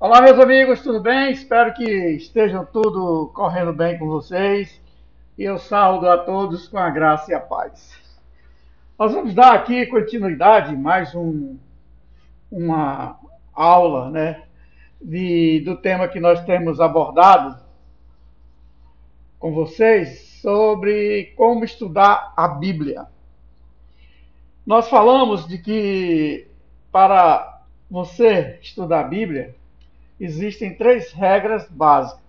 Olá, meus amigos, tudo bem? Espero que estejam tudo correndo bem com vocês. E eu saúdo a todos com a graça e a paz. Nós vamos dar aqui continuidade, mais um, uma aula, né, de, do tema que nós temos abordado com vocês sobre como estudar a Bíblia. Nós falamos de que para você estudar a Bíblia, existem três regras básicas.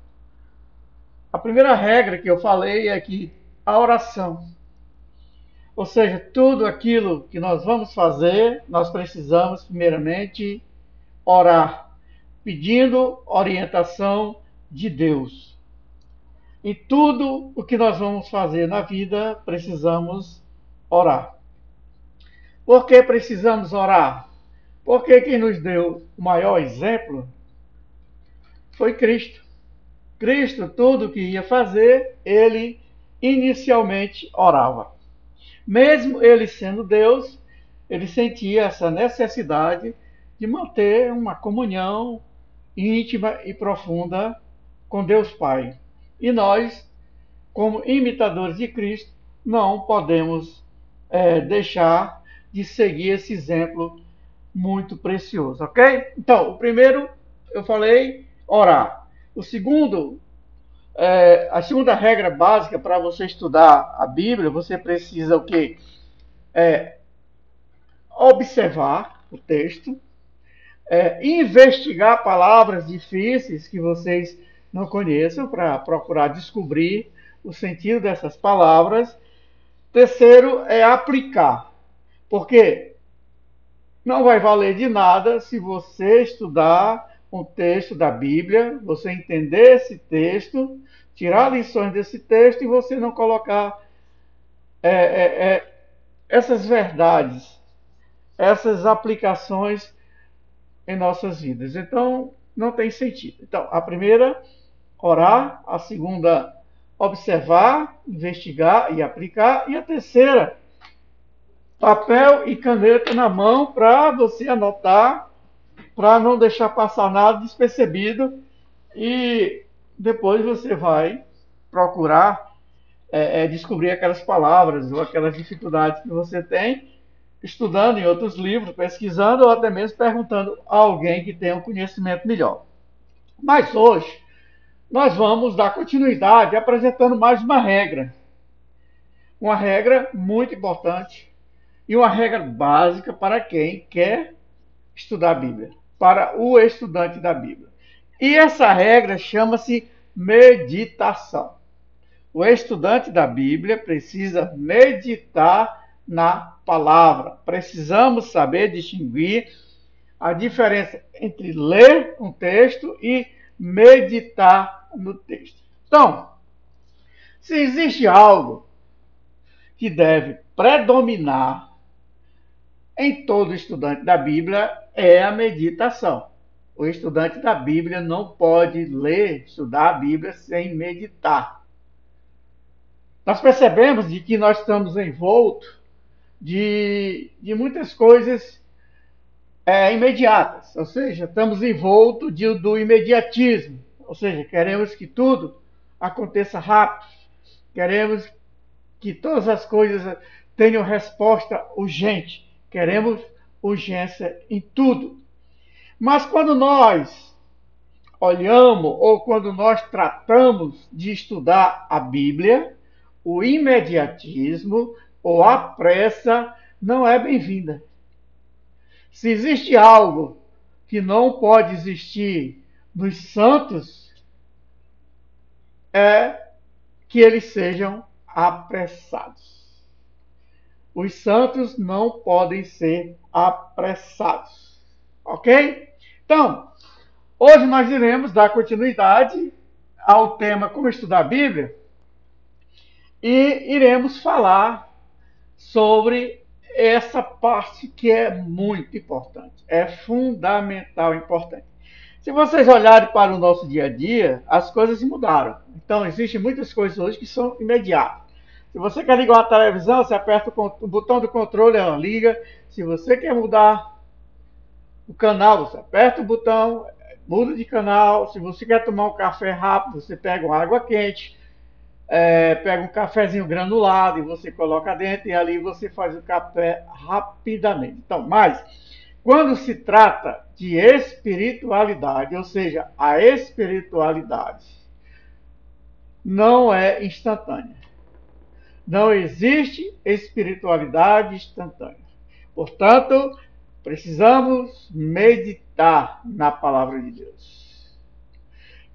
A primeira regra que eu falei é que a oração, ou seja, tudo aquilo que nós vamos fazer, nós precisamos primeiramente orar, pedindo orientação de Deus. Em tudo o que nós vamos fazer na vida, precisamos orar. Por que precisamos orar? Porque quem nos deu o maior exemplo foi Cristo. Cristo, tudo que ia fazer, ele inicialmente orava. Mesmo ele sendo Deus, ele sentia essa necessidade de manter uma comunhão íntima e profunda com Deus Pai. E nós, como imitadores de Cristo, não podemos é, deixar de seguir esse exemplo muito precioso, ok? Então, o primeiro, eu falei, orar. O segundo, é, a segunda regra básica para você estudar a Bíblia, você precisa o quê? É, observar o texto, é, investigar palavras difíceis que vocês não conheçam para procurar descobrir o sentido dessas palavras. Terceiro é aplicar, porque não vai valer de nada se você estudar um texto da Bíblia, você entender esse texto, tirar lições desse texto e você não colocar é, é, é, essas verdades, essas aplicações em nossas vidas. Então, não tem sentido. Então, a primeira, orar. A segunda, observar, investigar e aplicar. E a terceira, papel e caneta na mão para você anotar para não deixar passar nada despercebido e depois você vai procurar é, é, descobrir aquelas palavras ou aquelas dificuldades que você tem estudando em outros livros, pesquisando ou até mesmo perguntando a alguém que tenha um conhecimento melhor. Mas hoje nós vamos dar continuidade apresentando mais uma regra. Uma regra muito importante e uma regra básica para quem quer estudar a Bíblia para o estudante da Bíblia. E essa regra chama-se meditação. O estudante da Bíblia precisa meditar na palavra. Precisamos saber distinguir a diferença entre ler um texto e meditar no texto. Então, se existe algo que deve predominar em todo estudante da Bíblia, é a meditação. O estudante da Bíblia não pode ler, estudar a Bíblia sem meditar. Nós percebemos de que nós estamos envoltos de, de muitas coisas é, imediatas, ou seja, estamos envoltos de, do imediatismo, ou seja, queremos que tudo aconteça rápido, queremos que todas as coisas tenham resposta urgente, queremos urgência em tudo. Mas quando nós olhamos ou quando nós tratamos de estudar a Bíblia, o imediatismo ou a pressa não é bem-vinda. Se existe algo que não pode existir nos santos, é que eles sejam apressados. Os santos não podem ser apressados. Ok? Então, hoje nós iremos dar continuidade ao tema Como Estudar a Bíblia e iremos falar sobre essa parte que é muito importante, é fundamental, importante. Se vocês olharem para o nosso dia a dia, as coisas mudaram. Então, existem muitas coisas hoje que são imediatas. Se você quer ligar a televisão, você aperta o botão do controle, ela liga. Se você quer mudar o canal, você aperta o botão, muda de canal. Se você quer tomar um café rápido, você pega uma água quente, é, pega um cafezinho granulado e você coloca dentro e ali você faz o café rapidamente. Então, mas quando se trata de espiritualidade, ou seja, a espiritualidade não é instantânea. Não existe espiritualidade instantânea. Portanto, precisamos meditar na palavra de Deus.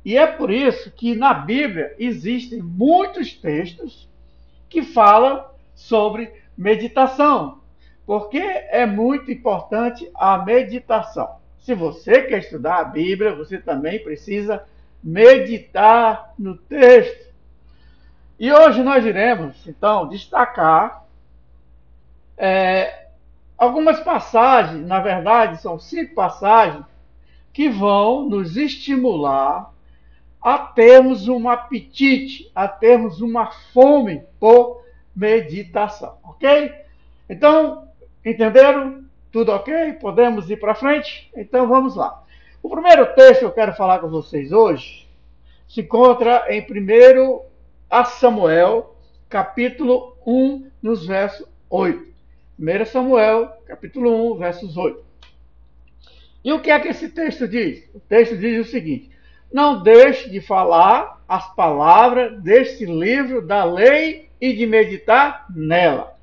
E é por isso que na Bíblia existem muitos textos que falam sobre meditação, porque é muito importante a meditação. Se você quer estudar a Bíblia, você também precisa meditar no texto. E hoje nós iremos, então, destacar é, algumas passagens, na verdade, são cinco passagens, que vão nos estimular a termos um apetite, a termos uma fome por meditação, ok? Então, entenderam? Tudo ok? Podemos ir para frente? Então vamos lá. O primeiro texto que eu quero falar com vocês hoje se encontra em 1 a Samuel, capítulo 1, nos versos 8. 1 Samuel, capítulo 1, versos 8. E o que é que esse texto diz? O texto diz o seguinte: Não deixe de falar as palavras deste livro da lei e de meditar nela.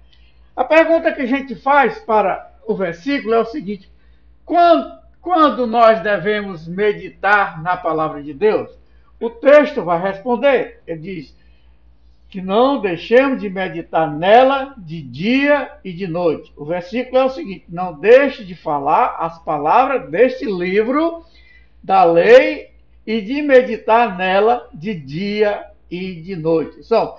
A pergunta que a gente faz para o versículo é o seguinte: quando, quando nós devemos meditar na palavra de Deus? O texto vai responder. Ele diz: que não deixemos de meditar nela de dia e de noite. O versículo é o seguinte: não deixe de falar as palavras deste livro da lei e de meditar nela de dia e de noite. Então,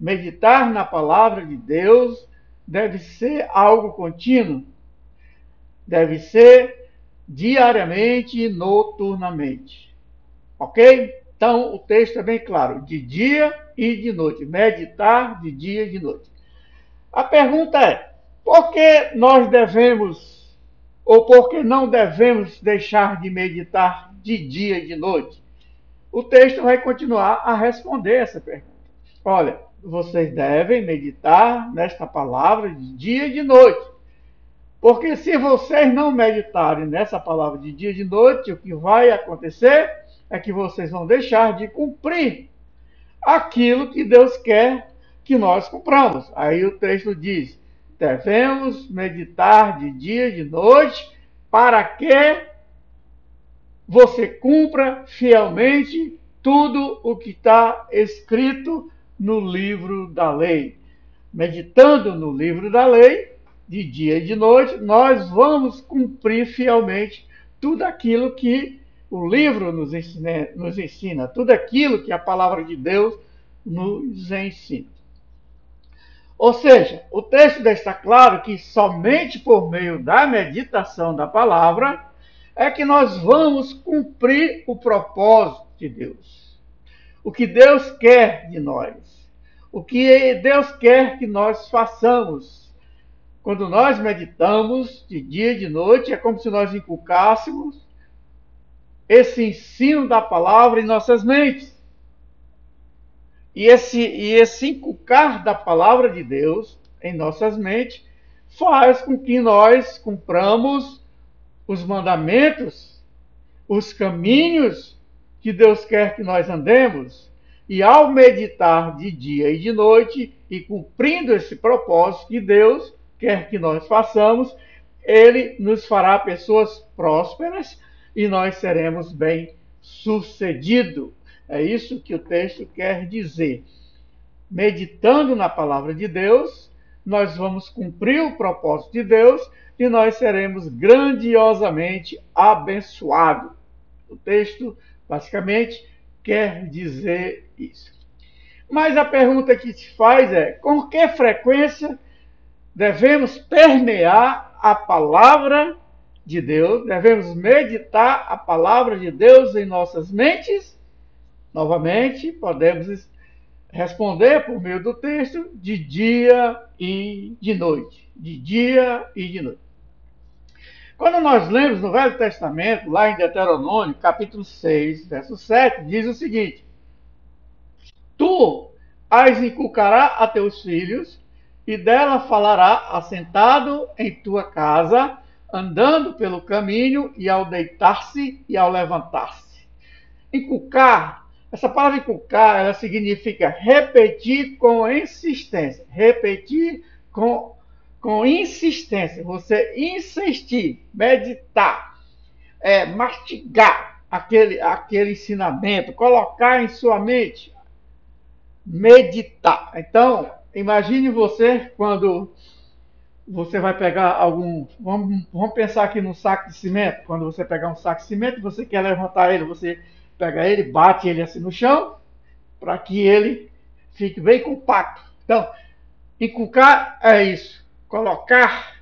meditar na palavra de Deus deve ser algo contínuo, deve ser diariamente e noturnamente. Ok? Então, o texto é bem claro: de dia e de noite. Meditar de dia e de noite. A pergunta é: por que nós devemos, ou por que não devemos deixar de meditar de dia e de noite? O texto vai continuar a responder essa pergunta. Olha, vocês devem meditar nesta palavra de dia e de noite. Porque se vocês não meditarem nessa palavra de dia e de noite, o que vai acontecer? É que vocês vão deixar de cumprir aquilo que Deus quer que nós cumpramos. Aí o texto diz: devemos meditar de dia e de noite para que você cumpra fielmente tudo o que está escrito no livro da lei. Meditando no livro da lei, de dia e de noite, nós vamos cumprir fielmente tudo aquilo que o livro nos ensina, nos ensina tudo aquilo que a palavra de Deus nos ensina. Ou seja, o texto deixa claro que somente por meio da meditação da palavra é que nós vamos cumprir o propósito de Deus. O que Deus quer de nós. O que Deus quer que nós façamos. Quando nós meditamos de dia e de noite, é como se nós inculcássemos esse ensino da palavra em nossas mentes. E esse, e esse inculcar da palavra de Deus em nossas mentes faz com que nós cumpramos os mandamentos, os caminhos que Deus quer que nós andemos. E ao meditar de dia e de noite e cumprindo esse propósito que Deus quer que nós façamos, Ele nos fará pessoas prósperas e nós seremos bem sucedidos. É isso que o texto quer dizer. Meditando na palavra de Deus, nós vamos cumprir o propósito de Deus e nós seremos grandiosamente abençoados. O texto, basicamente, quer dizer isso. Mas a pergunta que se faz é: com que frequência devemos permear a palavra de Deus, devemos meditar a palavra de Deus em nossas mentes. Novamente, podemos responder por meio do texto de dia e de noite. De dia e de noite. Quando nós lemos no Velho Testamento, lá em Deuteronômio, capítulo 6, verso 7, diz o seguinte: Tu as inculcará a teus filhos, e dela falará assentado em tua casa, andando pelo caminho, e ao deitar-se e ao levantar-se. Inculcar, essa palavra inculcar, ela significa repetir com insistência, repetir com com insistência, você insistir, meditar, é, mastigar aquele, aquele ensinamento, colocar em sua mente, meditar. Então, imagine você quando você vai pegar algum. Vamos, vamos pensar aqui num saco de cimento. Quando você pegar um saco de cimento, você quer levantar ele, você pega ele, bate ele assim no chão, para que ele fique bem compacto. Então, inculcar é isso colocar,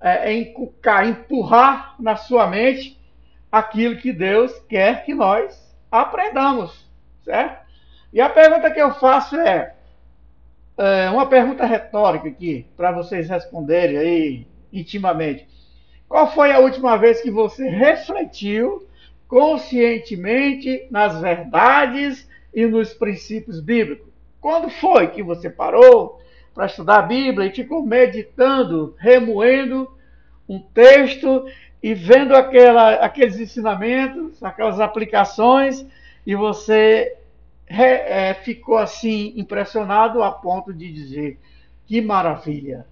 é, encucar, empurrar na sua mente aquilo que Deus quer que nós aprendamos, certo? E a pergunta que eu faço é, é uma pergunta retórica aqui, para vocês responderem aí intimamente. Qual foi a última vez que você refletiu conscientemente nas verdades e nos princípios bíblicos? Quando foi que você parou, para estudar a Bíblia e ficou meditando, remoendo um texto e vendo aquela, aqueles ensinamentos, aquelas aplicações, e você é, ficou assim impressionado a ponto de dizer: que maravilha,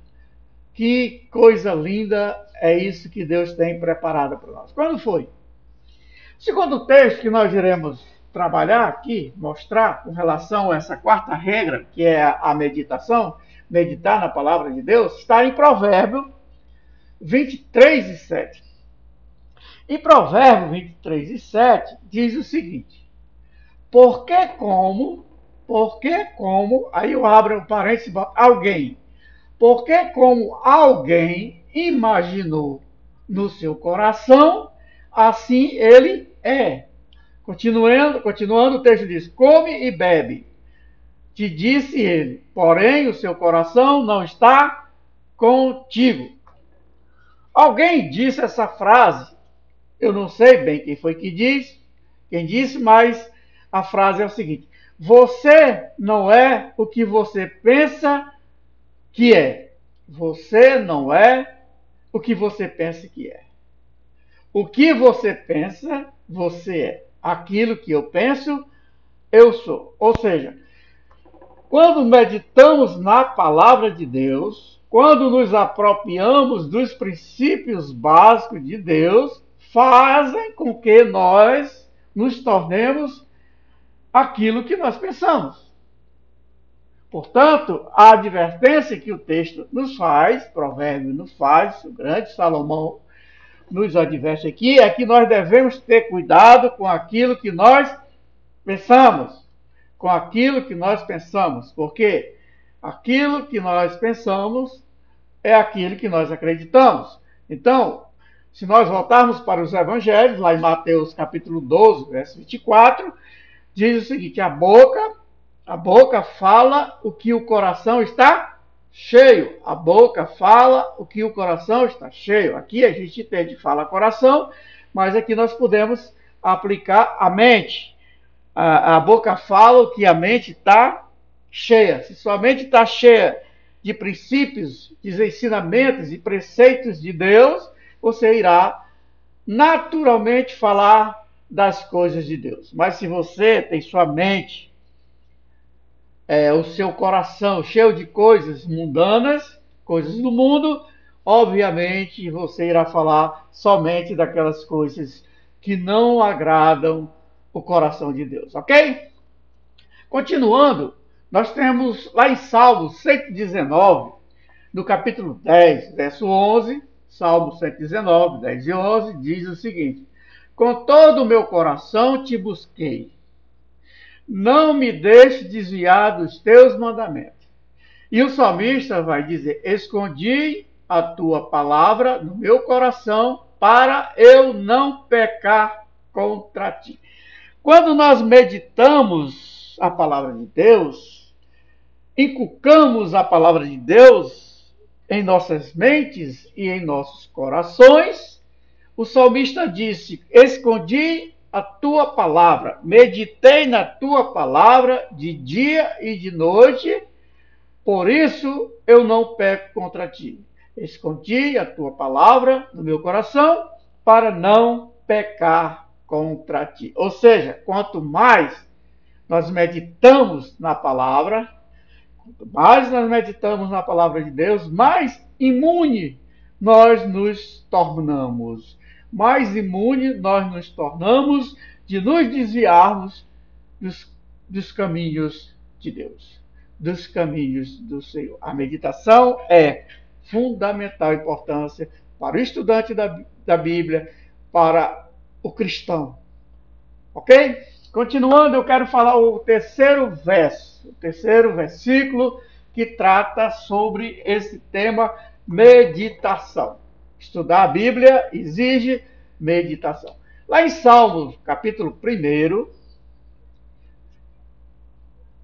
que coisa linda é isso que Deus tem preparado para nós. Quando foi? Segundo texto que nós iremos trabalhar aqui, mostrar com relação a essa quarta regra, que é a meditação, meditar na palavra de Deus, está em Provérbio 23 e 7. Em Provérbio 23 e 7 diz o seguinte: Porque como, porque como, aí eu abro um parênteses, alguém, porque como alguém imaginou no seu coração, assim ele é. Continuando, continuando o texto diz: Come e bebe. Te disse ele, porém o seu coração não está contigo. Alguém disse essa frase, eu não sei bem quem foi que disse, quem disse, mas a frase é o seguinte: Você não é o que você pensa que é. Você não é o que você pensa que é. O que você pensa, você é. Aquilo que eu penso, eu sou. Ou seja, quando meditamos na palavra de Deus, quando nos apropriamos dos princípios básicos de Deus, fazem com que nós nos tornemos aquilo que nós pensamos. Portanto, a advertência que o texto nos faz, provérbio nos faz, o grande Salomão nos adverte aqui, é que nós devemos ter cuidado com aquilo que nós pensamos com aquilo que nós pensamos, porque aquilo que nós pensamos é aquilo que nós acreditamos. Então, se nós voltarmos para os evangelhos, lá em Mateus capítulo 12, verso 24, diz o seguinte: a boca, a boca fala o que o coração está cheio. A boca fala o que o coração está cheio. Aqui a gente entende fala coração, mas aqui nós podemos aplicar a mente a, a boca fala o que a mente está cheia. Se sua mente está cheia de princípios, de ensinamentos e preceitos de Deus, você irá naturalmente falar das coisas de Deus. Mas se você tem sua mente, é, o seu coração cheio de coisas mundanas, coisas do mundo, obviamente você irá falar somente daquelas coisas que não agradam o coração de Deus, ok? Continuando, nós temos lá em Salmos 119, no capítulo 10, verso 11, Salmo 119, 10 e 11, diz o seguinte: Com todo o meu coração te busquei, não me deixe desviar dos teus mandamentos. E o salmista vai dizer: Escondi a tua palavra no meu coração para eu não pecar contra ti. Quando nós meditamos a palavra de Deus, inculcamos a palavra de Deus, em nossas mentes e em nossos corações, o salmista disse: Escondi a tua palavra, meditei na tua palavra de dia e de noite, por isso eu não peco contra ti. Escondi a tua palavra no meu coração para não pecar contra ti. Ou seja, quanto mais nós meditamos na palavra, quanto mais nós meditamos na palavra de Deus, mais imune nós nos tornamos. Mais imune nós nos tornamos de nos desviarmos dos, dos caminhos de Deus, dos caminhos do Senhor. A meditação é fundamental importância para o estudante da, da Bíblia, para o cristão. Ok? Continuando, eu quero falar o terceiro verso, o terceiro versículo que trata sobre esse tema meditação. Estudar a Bíblia exige meditação. Lá em Salmos, capítulo 1,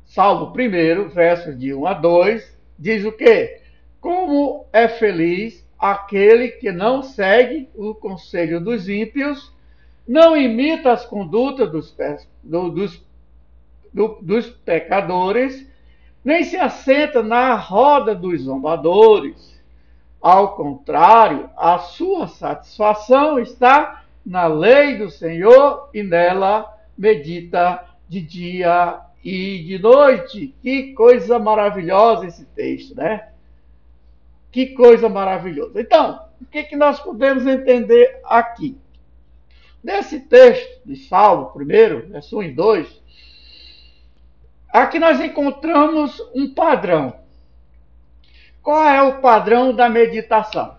Salmo 1, versos de 1 a 2, diz o quê? Como é feliz aquele que não segue o conselho dos ímpios, não imita as condutas dos, do, dos, do, dos pecadores, nem se assenta na roda dos zombadores. Ao contrário, a sua satisfação está na lei do Senhor e nela medita de dia e de noite. Que coisa maravilhosa esse texto, né? Que coisa maravilhosa. Então, o que, que nós podemos entender aqui? Nesse texto de Salmo, primeiro, verso 1 e 2, aqui nós encontramos um padrão. Qual é o padrão da meditação?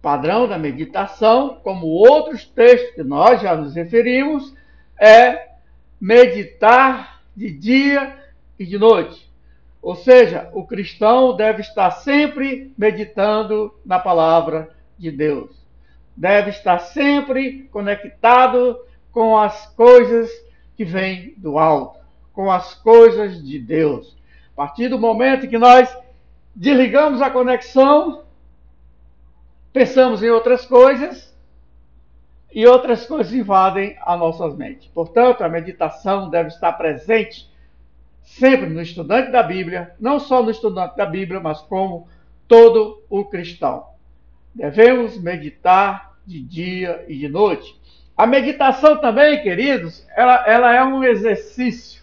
Padrão da meditação, como outros textos que nós já nos referimos, é meditar de dia e de noite. Ou seja, o cristão deve estar sempre meditando na palavra de Deus. Deve estar sempre conectado com as coisas que vêm do alto, com as coisas de Deus. A partir do momento que nós desligamos a conexão, pensamos em outras coisas e outras coisas invadem as nossas mentes. Portanto, a meditação deve estar presente sempre no estudante da Bíblia, não só no estudante da Bíblia, mas como todo o cristão. Devemos meditar de dia e de noite. A meditação também, queridos, ela, ela é um exercício.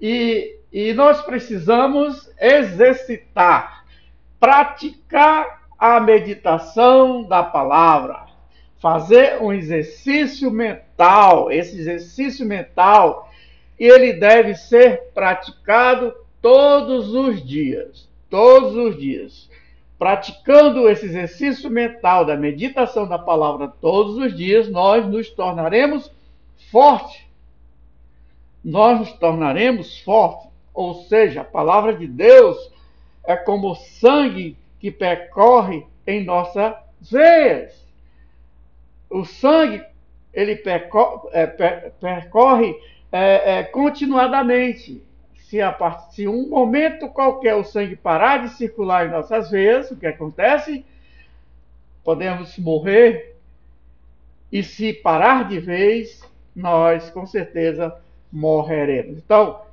E, e nós precisamos exercitar, praticar a meditação da palavra, fazer um exercício mental. Esse exercício mental ele deve ser praticado todos os dias. Todos os dias. Praticando esse exercício mental da meditação da palavra todos os dias, nós nos tornaremos fortes. Nós nos tornaremos fortes. Ou seja, a palavra de Deus é como sangue que percorre em nossas veias. O sangue ele percorre, é, percorre é, é, continuadamente. Se, a part... se um momento qualquer o sangue parar de circular em nossas veias, o que acontece? Podemos morrer. E se parar de vez, nós com certeza morreremos. Então,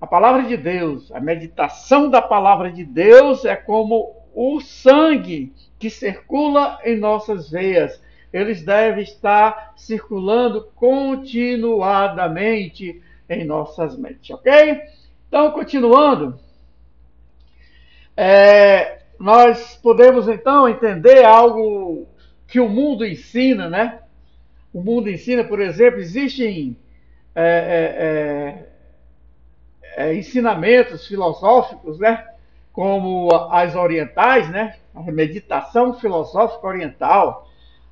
a palavra de Deus, a meditação da palavra de Deus é como o sangue que circula em nossas veias eles devem estar circulando continuadamente em nossas mentes, ok? Então, continuando, é, nós podemos então entender algo que o mundo ensina, né? O mundo ensina, por exemplo, existem é, é, é, ensinamentos filosóficos, né? Como as orientais, né? A meditação filosófica oriental,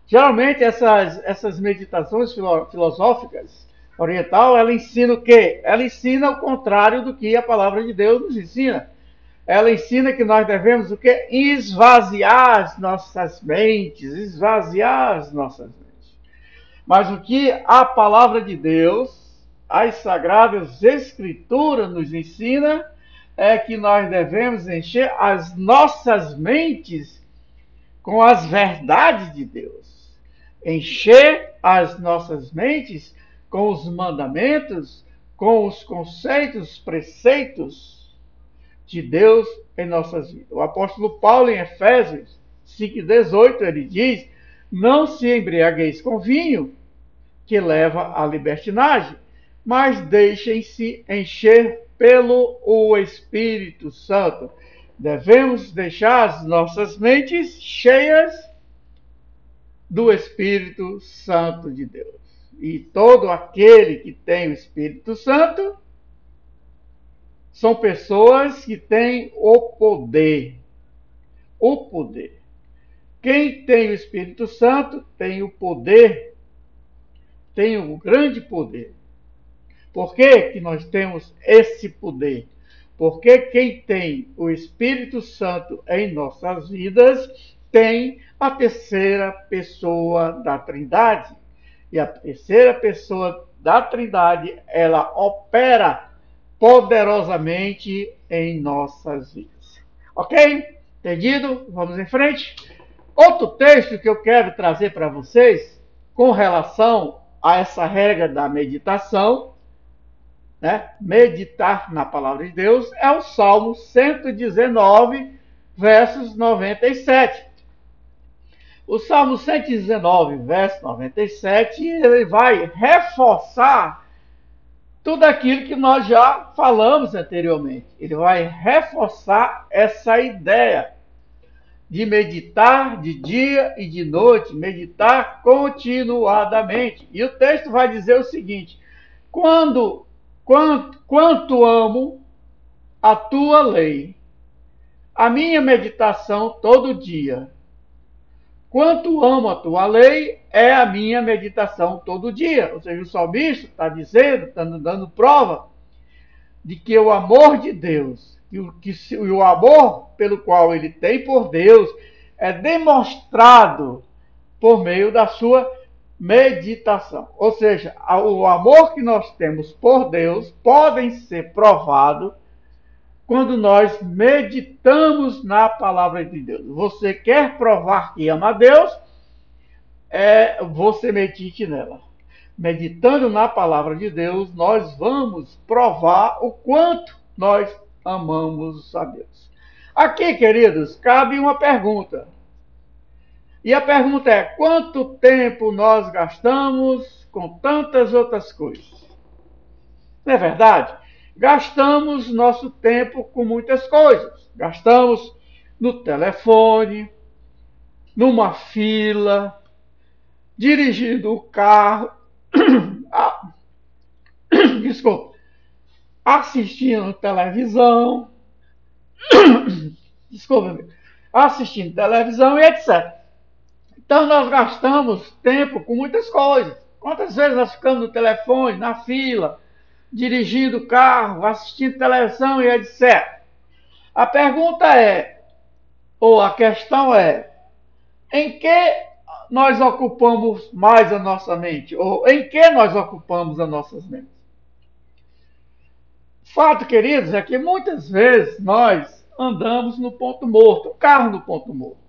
Geralmente essas, essas meditações filosóficas oriental, ela ensina o quê? Ela ensina o contrário do que a palavra de Deus nos ensina. Ela ensina que nós devemos o quê? Esvaziar as nossas mentes, esvaziar as nossas mentes. Mas o que a palavra de Deus, as sagradas escrituras nos ensina é que nós devemos encher as nossas mentes com as verdades de Deus. Encher as nossas mentes com os mandamentos, com os conceitos, preceitos de Deus em nossas vidas. O apóstolo Paulo, em Efésios 5,18, ele diz: Não se embriagueis com vinho, que leva à libertinagem, mas deixem-se encher pelo o Espírito Santo. Devemos deixar as nossas mentes cheias do Espírito Santo de Deus. E todo aquele que tem o Espírito Santo são pessoas que têm o poder. O poder. Quem tem o Espírito Santo tem o poder, tem o grande poder. Por que, que nós temos esse poder? Porque quem tem o Espírito Santo em nossas vidas tem a terceira pessoa da Trindade. E a terceira pessoa da Trindade, ela opera poderosamente em nossas vidas. Ok? Entendido? Vamos em frente. Outro texto que eu quero trazer para vocês com relação a essa regra da meditação, né? meditar na palavra de Deus, é o Salmo 119, versos 97. O Salmo 119, verso 97, ele vai reforçar tudo aquilo que nós já falamos anteriormente. Ele vai reforçar essa ideia de meditar de dia e de noite, meditar continuadamente. E o texto vai dizer o seguinte: quando quanto, quanto amo a tua lei, a minha meditação todo dia. Quanto amo a tua lei é a minha meditação todo dia. Ou seja, o salmista está dizendo, está dando prova de que o amor de Deus e o, que, o amor pelo qual ele tem por Deus é demonstrado por meio da sua meditação. Ou seja, o amor que nós temos por Deus podem ser provado quando nós meditamos na palavra de Deus. Você quer provar que ama a Deus? É, você medite nela. Meditando na palavra de Deus, nós vamos provar o quanto nós amamos a Deus. Aqui, queridos, cabe uma pergunta. E a pergunta é: quanto tempo nós gastamos com tantas outras coisas? Não é verdade? Gastamos nosso tempo com muitas coisas. Gastamos no telefone, numa fila, dirigindo o carro. ah, desculpa assistindo televisão, desculpa, assistindo televisão e etc. Então nós gastamos tempo com muitas coisas. Quantas vezes nós ficamos no telefone, na fila, dirigindo o carro, assistindo televisão e etc. A pergunta é, ou a questão é, em que nós ocupamos mais a nossa mente? Ou em que nós ocupamos as nossas mentes? Fato, queridos, é que muitas vezes nós andamos no ponto morto, o carro no ponto morto.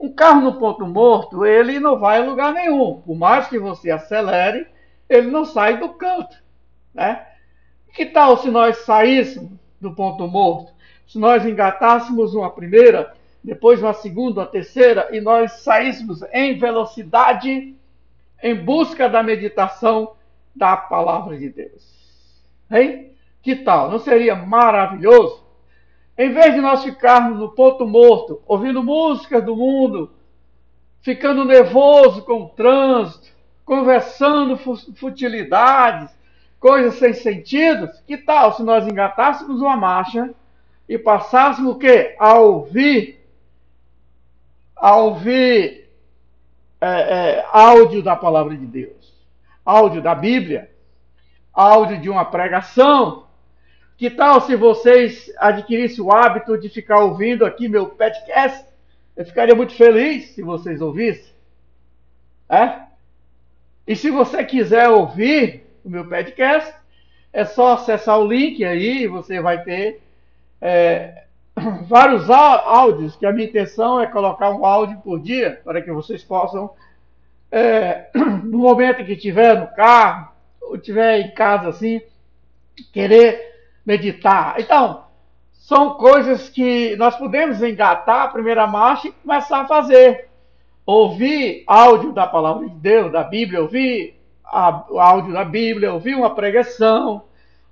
Um carro no ponto morto, ele não vai a lugar nenhum. Por mais que você acelere, ele não sai do canto. Né? Que tal se nós saíssemos do ponto morto? Se nós engatássemos uma primeira, depois uma segunda, uma terceira, e nós saíssemos em velocidade em busca da meditação da palavra de Deus. Hein? Que tal? Não seria maravilhoso? Em vez de nós ficarmos no ponto morto, ouvindo músicas do mundo, ficando nervoso com o trânsito, conversando futilidades, coisas sem sentido, que tal se nós engatássemos uma marcha e passássemos o quê? A ouvir, a ouvir é, é, áudio da palavra de Deus, áudio da Bíblia, áudio de uma pregação, que tal se vocês adquirissem o hábito de ficar ouvindo aqui meu podcast? Eu ficaria muito feliz se vocês ouvissem. É? E se você quiser ouvir o meu podcast, é só acessar o link aí e você vai ter é, vários áudios, que a minha intenção é colocar um áudio por dia, para que vocês possam, é, no momento que estiver no carro, ou estiver em casa assim, querer meditar. Então, são coisas que nós podemos engatar a primeira marcha e começar a fazer. Ouvir áudio da palavra de Deus, da Bíblia, ouvir a, áudio da Bíblia, ouvir uma pregação,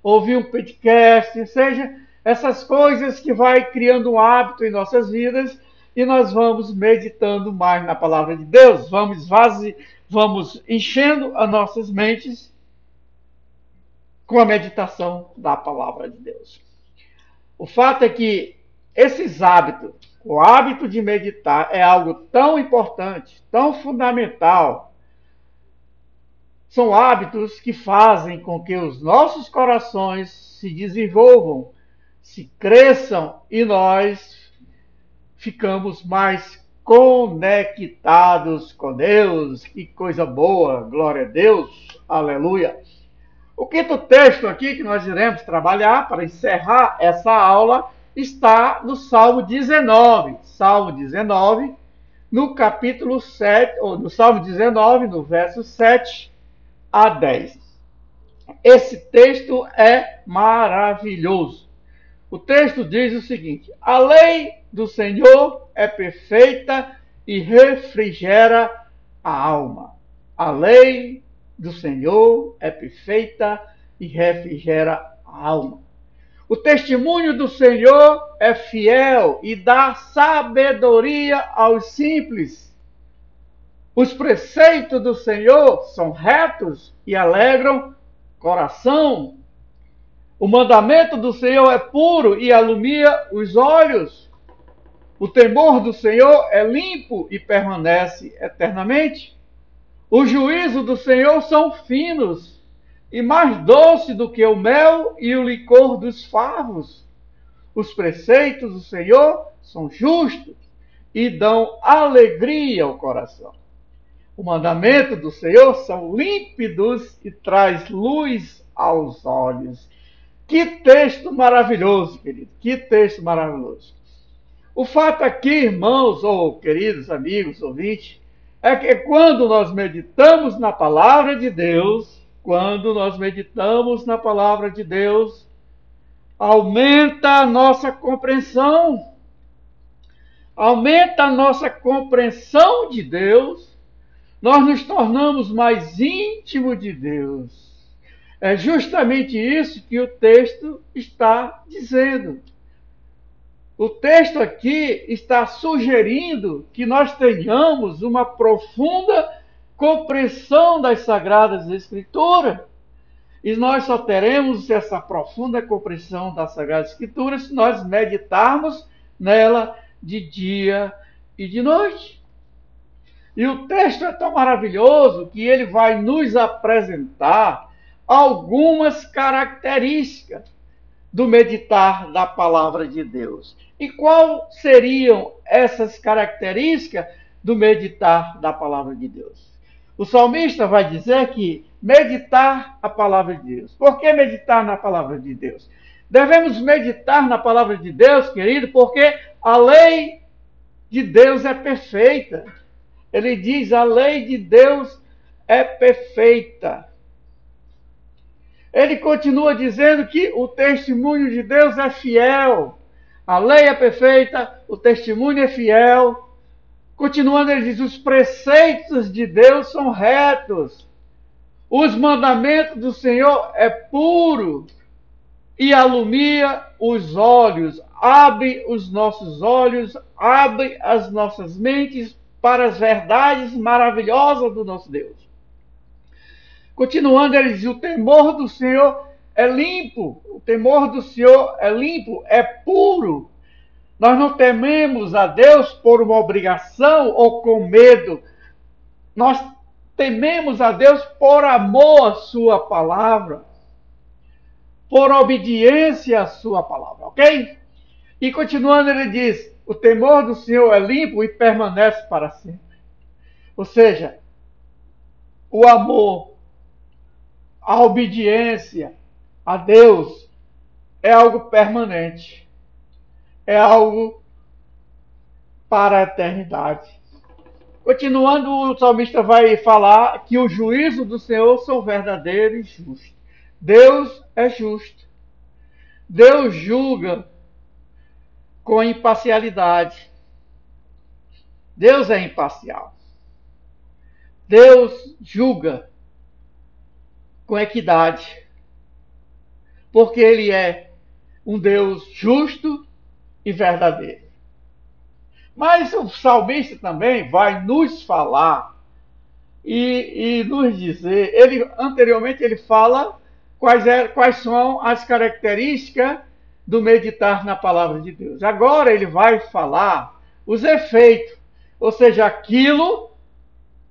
ouvir um podcast, seja essas coisas que vai criando um hábito em nossas vidas e nós vamos meditando mais na palavra de Deus, vamos esvazi, vamos enchendo as nossas mentes com a meditação da palavra de Deus. O fato é que esses hábitos, o hábito de meditar é algo tão importante, tão fundamental. São hábitos que fazem com que os nossos corações se desenvolvam se cresçam e nós ficamos mais conectados com Deus. Que coisa boa, glória a Deus, aleluia. O quinto texto aqui que nós iremos trabalhar para encerrar essa aula está no Salmo 19. Salmo 19, no capítulo 7, ou no Salmo 19, no verso 7 a 10. Esse texto é maravilhoso. O texto diz o seguinte: A lei do Senhor é perfeita e refrigera a alma. A lei do Senhor é perfeita e refrigera a alma. O testemunho do Senhor é fiel e dá sabedoria aos simples. Os preceitos do Senhor são retos e alegram coração. O mandamento do Senhor é puro e alumia os olhos. O temor do Senhor é limpo e permanece eternamente. O juízo do Senhor são finos e mais doce do que o mel e o licor dos favos. Os preceitos do Senhor são justos e dão alegria ao coração. O mandamento do Senhor são límpidos e traz luz aos olhos. Que texto maravilhoso, querido. Que texto maravilhoso. O fato aqui, irmãos ou queridos amigos, ouvintes, é que quando nós meditamos na palavra de Deus, quando nós meditamos na palavra de Deus, aumenta a nossa compreensão, aumenta a nossa compreensão de Deus, nós nos tornamos mais íntimos de Deus. É justamente isso que o texto está dizendo. O texto aqui está sugerindo que nós tenhamos uma profunda compreensão das Sagradas Escrituras. E nós só teremos essa profunda compreensão das Sagradas Escrituras se nós meditarmos nela de dia e de noite. E o texto é tão maravilhoso que ele vai nos apresentar algumas características do meditar da palavra de Deus. E quais seriam essas características do meditar da palavra de Deus? O salmista vai dizer que meditar a palavra de Deus. Por que meditar na palavra de Deus? Devemos meditar na palavra de Deus, querido, porque a lei de Deus é perfeita. Ele diz: a lei de Deus é perfeita. Ele continua dizendo que o testemunho de Deus é fiel. A lei é perfeita, o testemunho é fiel. Continuando, ele diz: os preceitos de Deus são retos. Os mandamentos do Senhor é puro e alumia os olhos, abre os nossos olhos, abre as nossas mentes para as verdades maravilhosas do nosso Deus. Continuando, ele diz: o temor do Senhor é limpo, o temor do Senhor é limpo, é puro. Nós não tememos a Deus por uma obrigação ou com medo. Nós tememos a Deus por amor à Sua palavra, por obediência à Sua palavra, ok? E continuando, ele diz: o temor do Senhor é limpo e permanece para sempre. Ou seja, o amor a obediência a Deus é algo permanente. é algo para a eternidade. Continuando, o salmista vai falar que o juízo do Senhor são verdadeiros e justos. Deus é justo. Deus julga com imparcialidade. Deus é imparcial. Deus julga com equidade. Porque Ele é um Deus justo e verdadeiro. Mas o salmista também vai nos falar e, e nos dizer, ele anteriormente ele fala quais, é, quais são as características do meditar na palavra de Deus. Agora ele vai falar os efeitos, ou seja, aquilo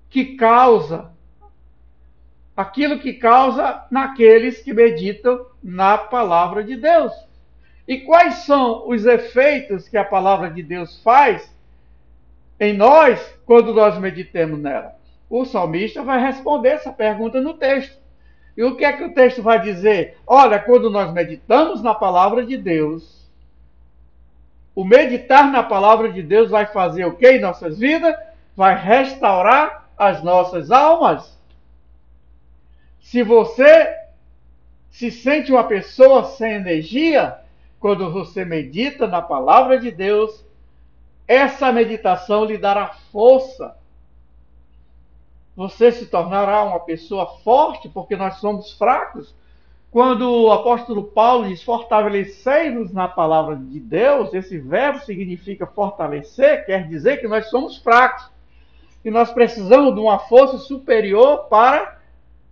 que causa aquilo que causa naqueles que meditam na palavra de Deus. E quais são os efeitos que a palavra de Deus faz em nós quando nós meditemos nela? O salmista vai responder essa pergunta no texto. E o que é que o texto vai dizer? Olha, quando nós meditamos na palavra de Deus, o meditar na palavra de Deus vai fazer o que em nossas vidas? Vai restaurar as nossas almas. Se você se sente uma pessoa sem energia, quando você medita na palavra de Deus, essa meditação lhe dará força. Você se tornará uma pessoa forte, porque nós somos fracos. Quando o apóstolo Paulo diz fortalecei-nos na palavra de Deus, esse verbo significa fortalecer, quer dizer que nós somos fracos. E nós precisamos de uma força superior para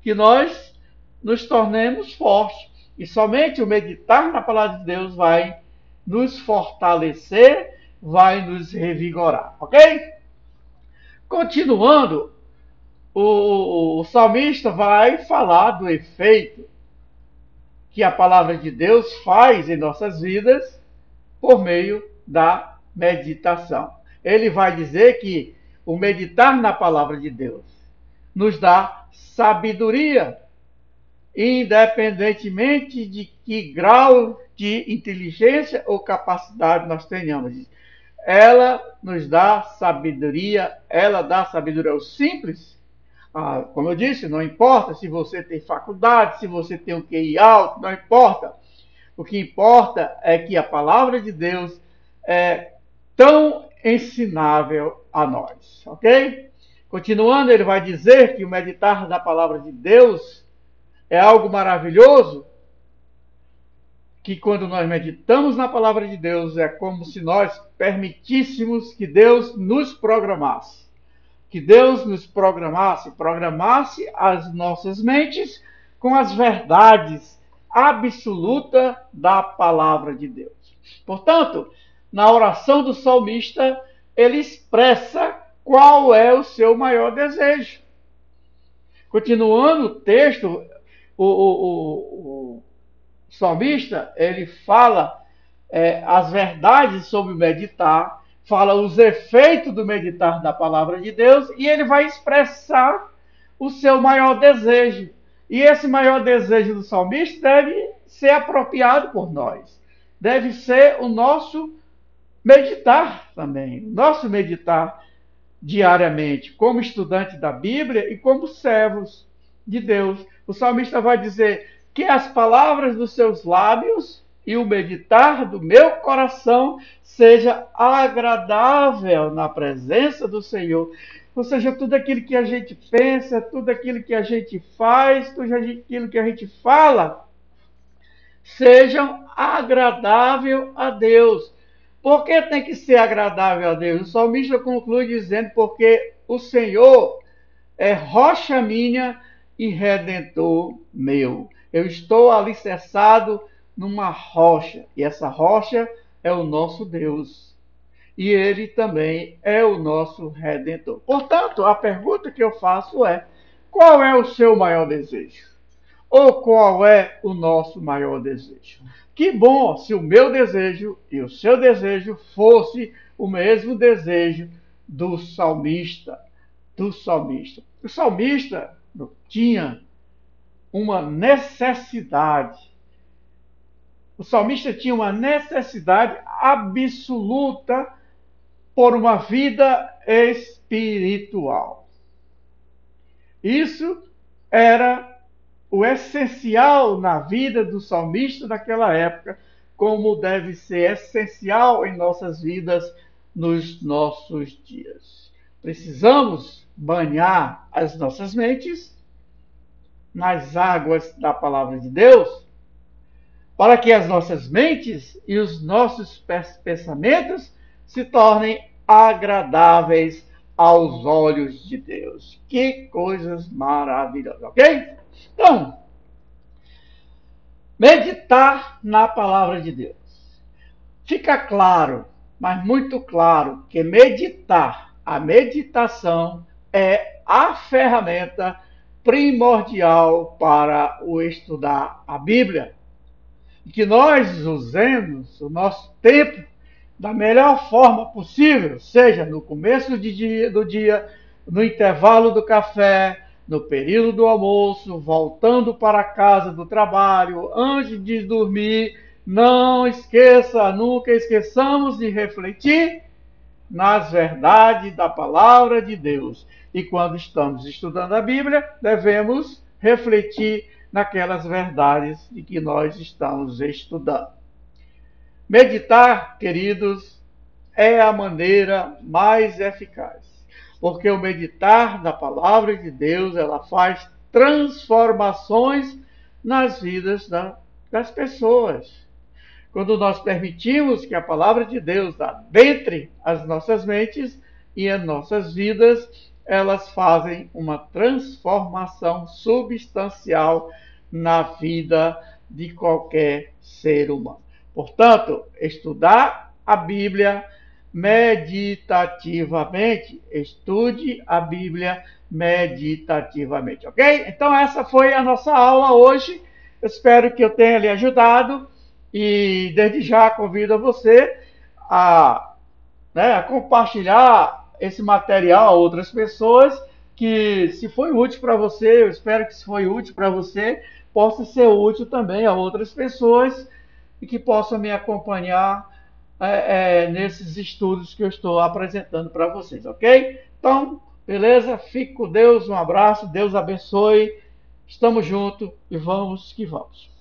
que nós nos tornemos fortes. E somente o meditar na palavra de Deus vai nos fortalecer vai nos revigorar, ok? Continuando, o, o salmista vai falar do efeito que a palavra de Deus faz em nossas vidas por meio da meditação. Ele vai dizer que o meditar na palavra de Deus nos dá sabedoria, independentemente de que grau de inteligência ou capacidade nós tenhamos ela nos dá sabedoria, ela dá sabedoria aos simples. Ah, como eu disse, não importa se você tem faculdade, se você tem um QI alto, não importa. O que importa é que a palavra de Deus é tão ensinável a nós, ok? Continuando, ele vai dizer que o meditar da palavra de Deus é algo maravilhoso, que quando nós meditamos na palavra de Deus é como se nós permitíssemos que Deus nos programasse. Que Deus nos programasse, programasse as nossas mentes com as verdades absolutas da palavra de Deus. Portanto, na oração do salmista, ele expressa qual é o seu maior desejo. Continuando o texto, o, o, o, salmista, ele fala é, as verdades sobre o meditar, fala os efeitos do meditar da palavra de Deus e ele vai expressar o seu maior desejo. E esse maior desejo do salmista deve ser apropriado por nós. Deve ser o nosso meditar também, o nosso meditar diariamente, como estudante da Bíblia e como servos de Deus. O salmista vai dizer: que as palavras dos seus lábios e o meditar do meu coração seja agradável na presença do Senhor. Ou seja, tudo aquilo que a gente pensa, tudo aquilo que a gente faz, tudo aquilo que a gente fala, sejam agradável a Deus. Por que tem que ser agradável a Deus? O salmista conclui dizendo: porque o Senhor é rocha minha e redentor meu. Eu estou alicerçado numa rocha, e essa rocha é o nosso Deus. E ele também é o nosso redentor. Portanto, a pergunta que eu faço é: qual é o seu maior desejo? Ou qual é o nosso maior desejo? Que bom se o meu desejo e o seu desejo fosse o mesmo desejo do salmista, do salmista. O salmista tinha uma necessidade o salmista tinha uma necessidade absoluta por uma vida espiritual. Isso era o essencial na vida do salmista daquela época, como deve ser essencial em nossas vidas nos nossos dias. Precisamos banhar as nossas mentes nas águas da palavra de Deus, para que as nossas mentes e os nossos pensamentos se tornem agradáveis aos olhos de Deus. Que coisas maravilhosas, ok? Então, meditar na palavra de Deus. Fica claro, mas muito claro, que meditar, a meditação é a ferramenta primordial para o estudar a Bíblia. Que nós usemos o nosso tempo da melhor forma possível, seja no começo do dia, do dia no intervalo do café, no período do almoço, voltando para casa do trabalho, antes de dormir. Não esqueça, nunca esqueçamos de refletir nas verdades da palavra de Deus. E quando estamos estudando a Bíblia, devemos refletir naquelas verdades de que nós estamos estudando. Meditar, queridos, é a maneira mais eficaz, porque o meditar da palavra de Deus, ela faz transformações nas vidas da, das pessoas. Quando nós permitimos que a palavra de Deus adentre as nossas mentes e as nossas vidas, elas fazem uma transformação substancial na vida de qualquer ser humano. Portanto, estudar a Bíblia meditativamente. Estude a Bíblia meditativamente, ok? Então, essa foi a nossa aula hoje. Eu espero que eu tenha lhe ajudado e, desde já, convido você a, né, a compartilhar esse material a outras pessoas que, se foi útil para você, eu espero que se foi útil para você, possa ser útil também a outras pessoas e que possam me acompanhar é, é, nesses estudos que eu estou apresentando para vocês, ok? Então, beleza? Fique com Deus, um abraço, Deus abençoe, estamos juntos e vamos que vamos.